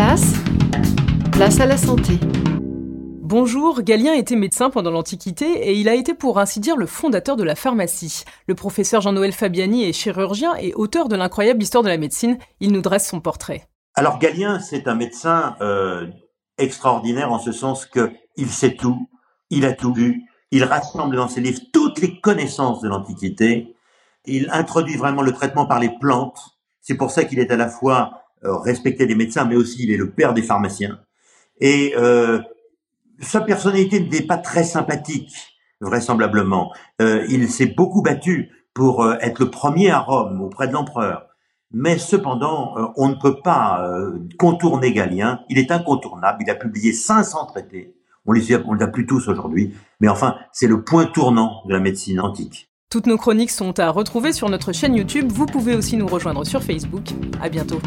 place, place à la santé. Bonjour, Galien était médecin pendant l'Antiquité et il a été pour ainsi dire le fondateur de la pharmacie. Le professeur Jean-Noël Fabiani est chirurgien et auteur de l'incroyable histoire de la médecine. Il nous dresse son portrait. Alors Galien, c'est un médecin euh, extraordinaire en ce sens que il sait tout, il a tout vu, il rassemble dans ses livres toutes les connaissances de l'Antiquité, il introduit vraiment le traitement par les plantes. C'est pour ça qu'il est à la fois respecté des médecins, mais aussi il est le père des pharmaciens. Et euh, sa personnalité n'est pas très sympathique, vraisemblablement. Euh, il s'est beaucoup battu pour euh, être le premier à Rome auprès de l'empereur. Mais cependant, euh, on ne peut pas contourner Galien. Il est incontournable. Il a publié 500 traités. On les on les a plus tous aujourd'hui. Mais enfin, c'est le point tournant de la médecine antique. Toutes nos chroniques sont à retrouver sur notre chaîne YouTube. Vous pouvez aussi nous rejoindre sur Facebook. À bientôt.